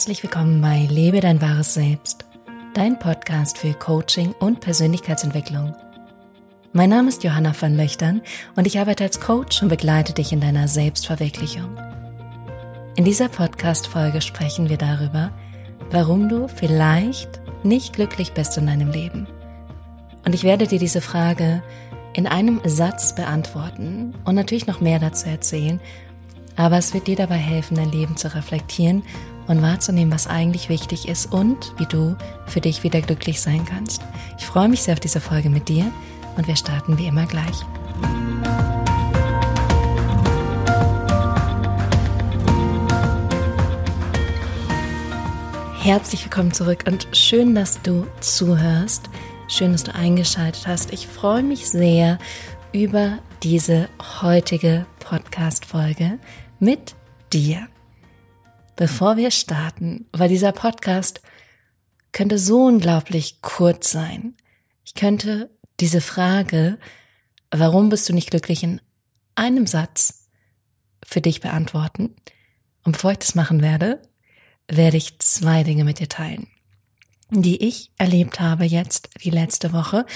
Herzlich willkommen bei Lebe dein wahres Selbst, dein Podcast für Coaching und Persönlichkeitsentwicklung. Mein Name ist Johanna van Löchtern und ich arbeite als Coach und begleite dich in deiner Selbstverwirklichung. In dieser Podcast-Folge sprechen wir darüber, warum du vielleicht nicht glücklich bist in deinem Leben. Und ich werde dir diese Frage in einem Satz beantworten und natürlich noch mehr dazu erzählen, aber es wird dir dabei helfen, dein Leben zu reflektieren und wahrzunehmen, was eigentlich wichtig ist und wie du für dich wieder glücklich sein kannst. Ich freue mich sehr auf diese Folge mit dir und wir starten wie immer gleich. Herzlich willkommen zurück und schön, dass du zuhörst. Schön, dass du eingeschaltet hast. Ich freue mich sehr über diese heutige Podcast-Folge mit dir. Bevor wir starten, weil dieser Podcast könnte so unglaublich kurz sein. Ich könnte diese Frage, warum bist du nicht glücklich, in einem Satz für dich beantworten. Und bevor ich das machen werde, werde ich zwei Dinge mit dir teilen, die ich erlebt habe jetzt die letzte Woche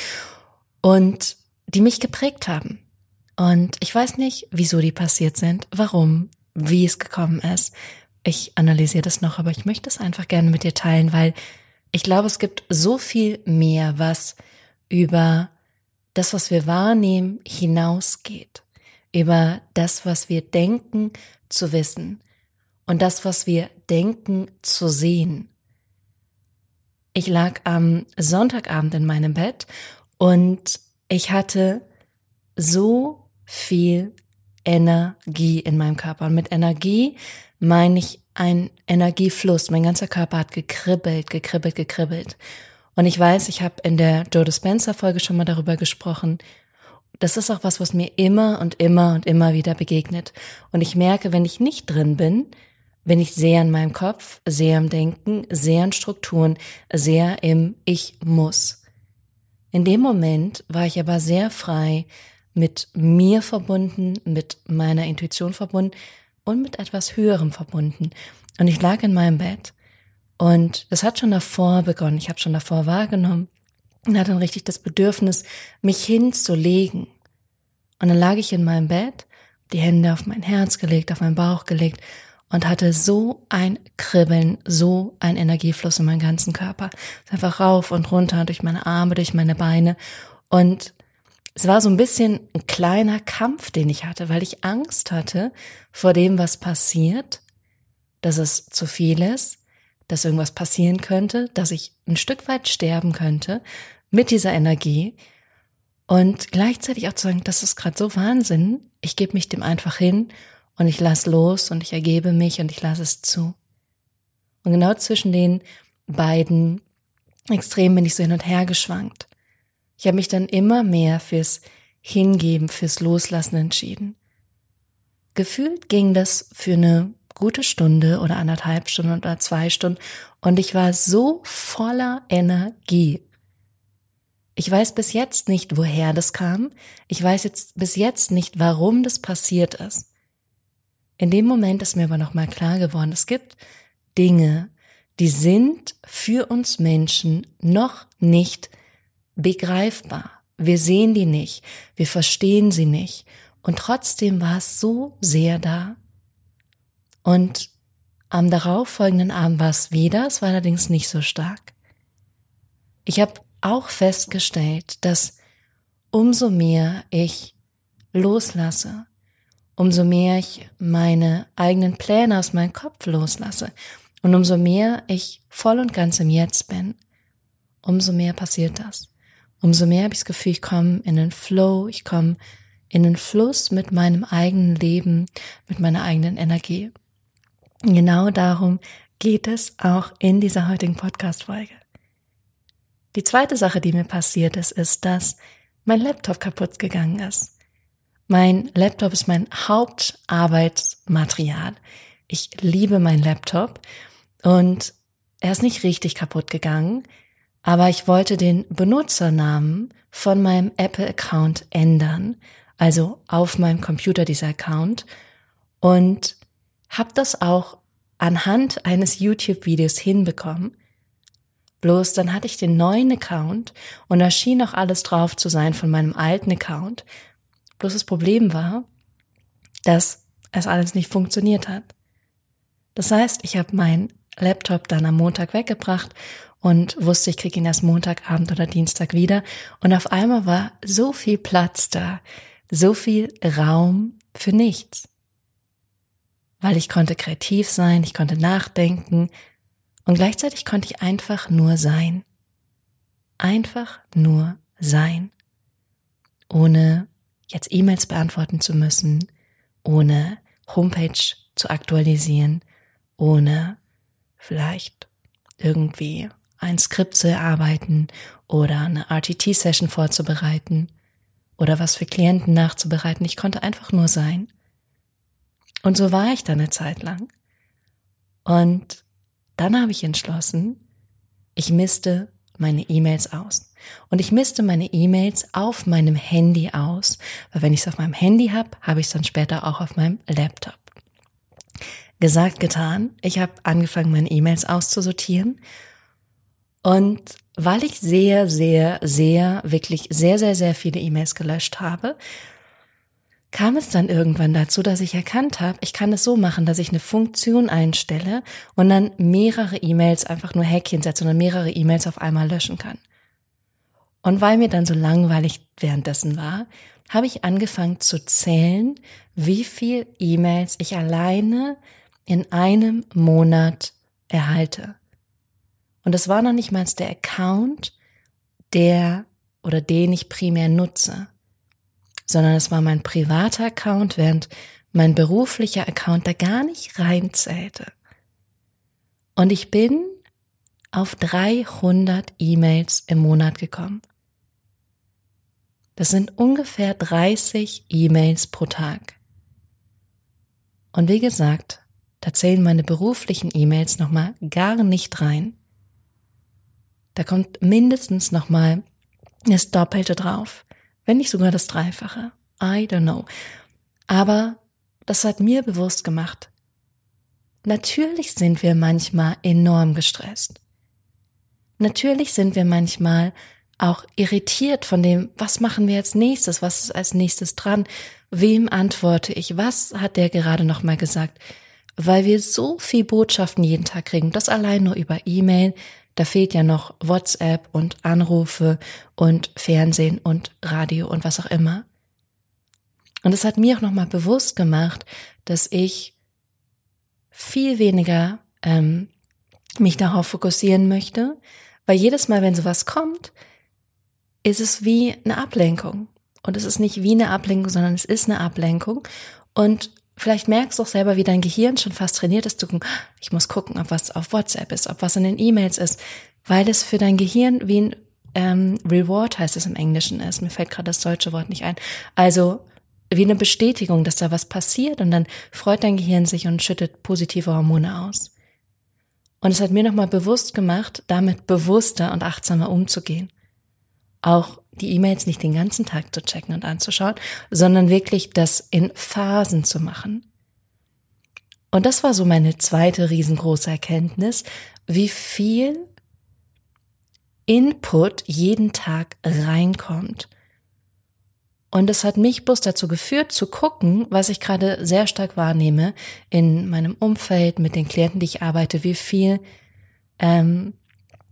und die mich geprägt haben. Und ich weiß nicht, wieso die passiert sind, warum, wie es gekommen ist. Ich analysiere das noch, aber ich möchte es einfach gerne mit dir teilen, weil ich glaube, es gibt so viel mehr, was über das, was wir wahrnehmen, hinausgeht. Über das, was wir denken zu wissen und das, was wir denken zu sehen. Ich lag am Sonntagabend in meinem Bett und ich hatte so viel Energie in meinem Körper. Und mit Energie meine ich ein Energiefluss. Mein ganzer Körper hat gekribbelt, gekribbelt, gekribbelt. Und ich weiß, ich habe in der Joe Dispenza Folge schon mal darüber gesprochen. Das ist auch was, was mir immer und immer und immer wieder begegnet. Und ich merke, wenn ich nicht drin bin, bin ich sehr in meinem Kopf, sehr im Denken, sehr in Strukturen, sehr im Ich muss. In dem Moment war ich aber sehr frei, mit mir verbunden, mit meiner Intuition verbunden und mit etwas Höherem verbunden. Und ich lag in meinem Bett und das hat schon davor begonnen. Ich habe schon davor wahrgenommen und hatte dann richtig das Bedürfnis, mich hinzulegen. Und dann lag ich in meinem Bett, die Hände auf mein Herz gelegt, auf meinen Bauch gelegt und hatte so ein Kribbeln, so ein Energiefluss in meinem ganzen Körper. Einfach rauf und runter durch meine Arme, durch meine Beine und es war so ein bisschen ein kleiner Kampf, den ich hatte, weil ich Angst hatte vor dem, was passiert, dass es zu viel ist, dass irgendwas passieren könnte, dass ich ein Stück weit sterben könnte mit dieser Energie und gleichzeitig auch zu sagen, das ist gerade so Wahnsinn, ich gebe mich dem einfach hin und ich lass los und ich ergebe mich und ich lasse es zu. Und genau zwischen den beiden Extremen bin ich so hin und her geschwankt. Ich habe mich dann immer mehr fürs Hingeben, fürs Loslassen entschieden. Gefühlt ging das für eine gute Stunde oder anderthalb Stunden oder zwei Stunden und ich war so voller Energie. Ich weiß bis jetzt nicht, woher das kam. Ich weiß jetzt bis jetzt nicht, warum das passiert ist. In dem Moment ist mir aber nochmal klar geworden, es gibt Dinge, die sind für uns Menschen noch nicht begreifbar. Wir sehen die nicht, wir verstehen sie nicht. Und trotzdem war es so sehr da. Und am darauffolgenden Abend war es wieder, es war allerdings nicht so stark. Ich habe auch festgestellt, dass umso mehr ich loslasse, umso mehr ich meine eigenen Pläne aus meinem Kopf loslasse und umso mehr ich voll und ganz im Jetzt bin, umso mehr passiert das umso mehr habe ich das Gefühl, ich komme in den Flow, ich komme in den Fluss mit meinem eigenen Leben, mit meiner eigenen Energie. Genau darum geht es auch in dieser heutigen Podcast-Folge. Die zweite Sache, die mir passiert ist, ist, dass mein Laptop kaputt gegangen ist. Mein Laptop ist mein Hauptarbeitsmaterial. Ich liebe meinen Laptop und er ist nicht richtig kaputt gegangen aber ich wollte den Benutzernamen von meinem Apple-Account ändern, also auf meinem Computer dieser Account und habe das auch anhand eines YouTube-Videos hinbekommen. Bloß dann hatte ich den neuen Account und da schien auch alles drauf zu sein von meinem alten Account. Bloß das Problem war, dass es alles nicht funktioniert hat. Das heißt, ich habe meinen Laptop dann am Montag weggebracht und wusste, ich kriege ihn erst Montagabend oder Dienstag wieder. Und auf einmal war so viel Platz da, so viel Raum für nichts. Weil ich konnte kreativ sein, ich konnte nachdenken und gleichzeitig konnte ich einfach nur sein. Einfach nur sein. Ohne jetzt E-Mails beantworten zu müssen, ohne Homepage zu aktualisieren, ohne vielleicht irgendwie ein Skript zu erarbeiten oder eine RTT-Session vorzubereiten oder was für Klienten nachzubereiten. Ich konnte einfach nur sein. Und so war ich dann eine Zeit lang. Und dann habe ich entschlossen, ich misste meine E-Mails aus. Und ich misste meine E-Mails auf meinem Handy aus, weil wenn ich es auf meinem Handy habe, habe ich es dann später auch auf meinem Laptop. Gesagt, getan. Ich habe angefangen, meine E-Mails auszusortieren. Und weil ich sehr, sehr, sehr, wirklich sehr, sehr, sehr viele E-Mails gelöscht habe, kam es dann irgendwann dazu, dass ich erkannt habe, ich kann es so machen, dass ich eine Funktion einstelle und dann mehrere E-Mails einfach nur Häkchen setze und mehrere E-Mails auf einmal löschen kann. Und weil mir dann so langweilig währenddessen war, habe ich angefangen zu zählen, wie viel E-Mails ich alleine in einem Monat erhalte. Und das war noch nicht mal der Account, der oder den ich primär nutze sondern es war mein privater Account, während mein beruflicher Account da gar nicht reinzählte. Und ich bin auf 300 E-Mails im Monat gekommen. Das sind ungefähr 30 E-Mails pro Tag. Und wie gesagt, da zählen meine beruflichen E-Mails nochmal gar nicht rein. Da kommt mindestens nochmal das Doppelte drauf wenn nicht sogar das Dreifache. I don't know. Aber das hat mir bewusst gemacht. Natürlich sind wir manchmal enorm gestresst. Natürlich sind wir manchmal auch irritiert von dem, was machen wir als nächstes, was ist als nächstes dran, wem antworte ich, was hat der gerade nochmal gesagt, weil wir so viel Botschaften jeden Tag kriegen, das allein nur über E-Mail, da fehlt ja noch WhatsApp und Anrufe und Fernsehen und Radio und was auch immer. Und es hat mir auch nochmal bewusst gemacht, dass ich viel weniger ähm, mich darauf fokussieren möchte, weil jedes Mal, wenn sowas kommt, ist es wie eine Ablenkung. Und es ist nicht wie eine Ablenkung, sondern es ist eine Ablenkung. Und Vielleicht merkst du auch selber, wie dein Gehirn schon fast trainiert ist, zu gucken, ich muss gucken, ob was auf WhatsApp ist, ob was in den E-Mails ist, weil es für dein Gehirn wie ein ähm, Reward heißt es im Englischen ist. Mir fällt gerade das deutsche Wort nicht ein. Also wie eine Bestätigung, dass da was passiert und dann freut dein Gehirn sich und schüttet positive Hormone aus. Und es hat mir nochmal bewusst gemacht, damit bewusster und achtsamer umzugehen. Auch die E-Mails nicht den ganzen Tag zu checken und anzuschauen, sondern wirklich das in Phasen zu machen. Und das war so meine zweite riesengroße Erkenntnis, wie viel Input jeden Tag reinkommt. Und es hat mich bloß dazu geführt, zu gucken, was ich gerade sehr stark wahrnehme in meinem Umfeld, mit den Klienten, die ich arbeite, wie viel ähm,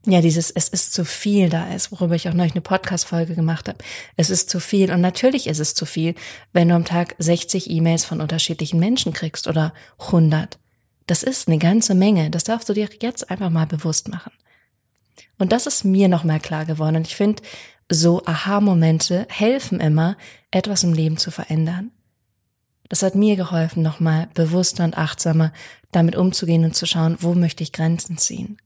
ja, dieses Es ist zu viel da ist, worüber ich auch neulich eine Podcast-Folge gemacht habe. Es ist zu viel. Und natürlich ist es zu viel, wenn du am Tag 60 E-Mails von unterschiedlichen Menschen kriegst oder 100. Das ist eine ganze Menge. Das darfst du dir jetzt einfach mal bewusst machen. Und das ist mir noch mal klar geworden. Und ich finde, so Aha-Momente helfen immer, etwas im Leben zu verändern. Das hat mir geholfen, nochmal bewusster und achtsamer damit umzugehen und zu schauen, wo möchte ich Grenzen ziehen.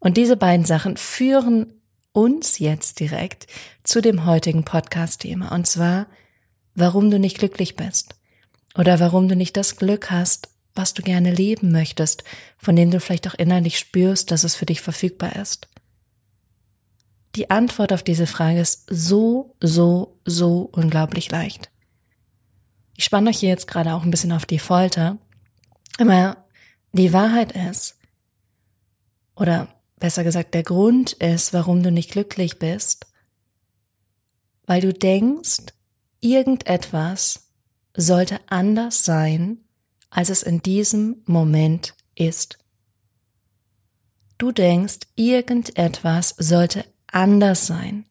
Und diese beiden Sachen führen uns jetzt direkt zu dem heutigen Podcast-Thema. Und zwar, warum du nicht glücklich bist. Oder warum du nicht das Glück hast, was du gerne leben möchtest, von dem du vielleicht auch innerlich spürst, dass es für dich verfügbar ist. Die Antwort auf diese Frage ist so, so, so unglaublich leicht. Ich spanne euch hier jetzt gerade auch ein bisschen auf die Folter. Aber Die Wahrheit ist, oder besser gesagt, der Grund ist, warum du nicht glücklich bist, weil du denkst, irgendetwas sollte anders sein, als es in diesem Moment ist. Du denkst, irgendetwas sollte anders sein,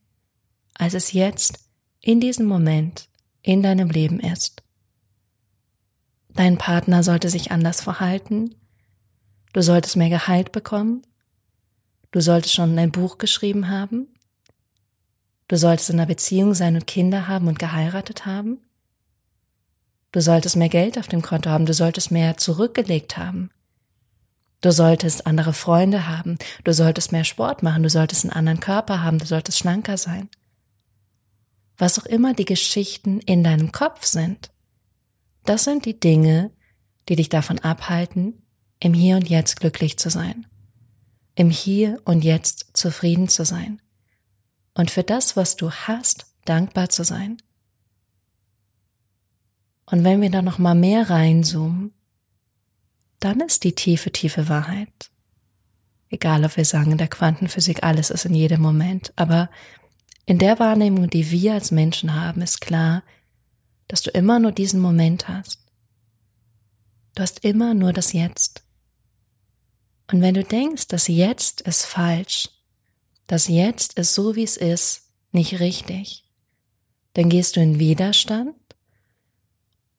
als es jetzt in diesem Moment in deinem Leben ist. Dein Partner sollte sich anders verhalten, du solltest mehr Gehalt bekommen, du solltest schon ein Buch geschrieben haben, du solltest in einer Beziehung sein und Kinder haben und geheiratet haben, du solltest mehr Geld auf dem Konto haben, du solltest mehr zurückgelegt haben, Du solltest andere Freunde haben, du solltest mehr Sport machen, du solltest einen anderen Körper haben, du solltest schlanker sein. Was auch immer die Geschichten in deinem Kopf sind, das sind die Dinge, die dich davon abhalten, im Hier und Jetzt glücklich zu sein, im Hier und Jetzt zufrieden zu sein und für das, was du hast, dankbar zu sein. Und wenn wir da noch mal mehr reinzoomen, dann ist die tiefe, tiefe Wahrheit. Egal, ob wir sagen in der Quantenphysik, alles ist in jedem Moment, aber in der Wahrnehmung, die wir als Menschen haben, ist klar, dass du immer nur diesen Moment hast. Du hast immer nur das Jetzt. Und wenn du denkst, das Jetzt ist falsch, das Jetzt ist so, wie es ist, nicht richtig, dann gehst du in Widerstand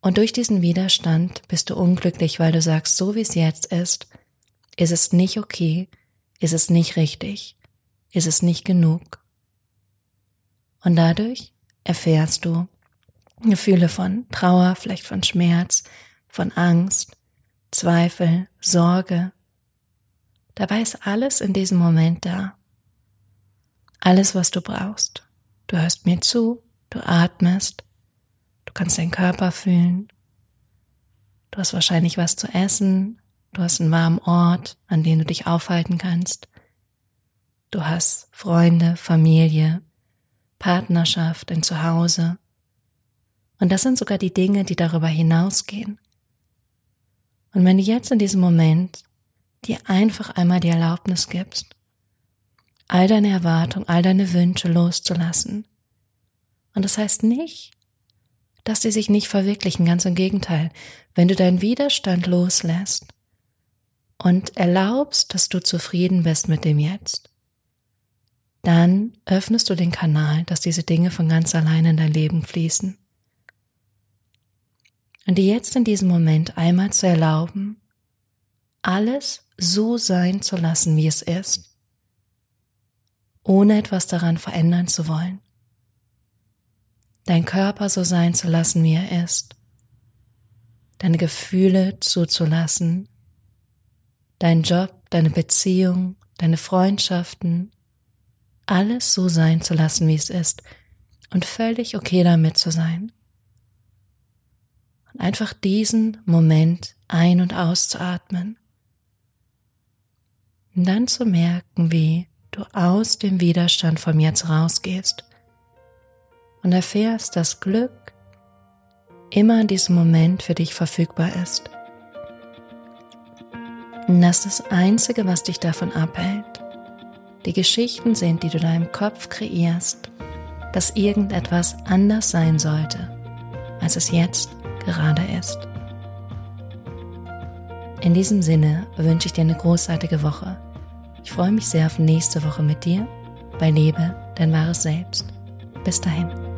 und durch diesen Widerstand bist du unglücklich, weil du sagst, so wie es jetzt ist, ist es nicht okay, ist es nicht richtig, ist es nicht genug. Und dadurch erfährst du Gefühle von Trauer, vielleicht von Schmerz, von Angst, Zweifel, Sorge. Dabei ist alles in diesem Moment da. Alles, was du brauchst. Du hörst mir zu, du atmest, Du kannst deinen Körper fühlen. Du hast wahrscheinlich was zu essen. Du hast einen warmen Ort, an dem du dich aufhalten kannst. Du hast Freunde, Familie, Partnerschaft, ein Zuhause. Und das sind sogar die Dinge, die darüber hinausgehen. Und wenn du jetzt in diesem Moment dir einfach einmal die Erlaubnis gibst, all deine Erwartungen, all deine Wünsche loszulassen. Und das heißt nicht, dass sie sich nicht verwirklichen, ganz im Gegenteil. Wenn du deinen Widerstand loslässt und erlaubst, dass du zufrieden bist mit dem Jetzt, dann öffnest du den Kanal, dass diese Dinge von ganz allein in dein Leben fließen. Und dir jetzt in diesem Moment einmal zu erlauben, alles so sein zu lassen, wie es ist, ohne etwas daran verändern zu wollen. Dein Körper so sein zu lassen, wie er ist, deine Gefühle zuzulassen, dein Job, deine Beziehung, deine Freundschaften, alles so sein zu lassen, wie es ist. Und völlig okay damit zu sein. Und einfach diesen Moment ein- und auszuatmen. Und dann zu merken, wie du aus dem Widerstand vom Jetzt rausgehst und erfährst, dass Glück immer in diesem Moment für dich verfügbar ist. Und das ist das Einzige, was dich davon abhält. Die Geschichten sind, die du deinem Kopf kreierst, dass irgendetwas anders sein sollte, als es jetzt gerade ist. In diesem Sinne wünsche ich dir eine großartige Woche. Ich freue mich sehr auf nächste Woche mit dir bei Lebe, dein wahres Selbst. Bis dahin.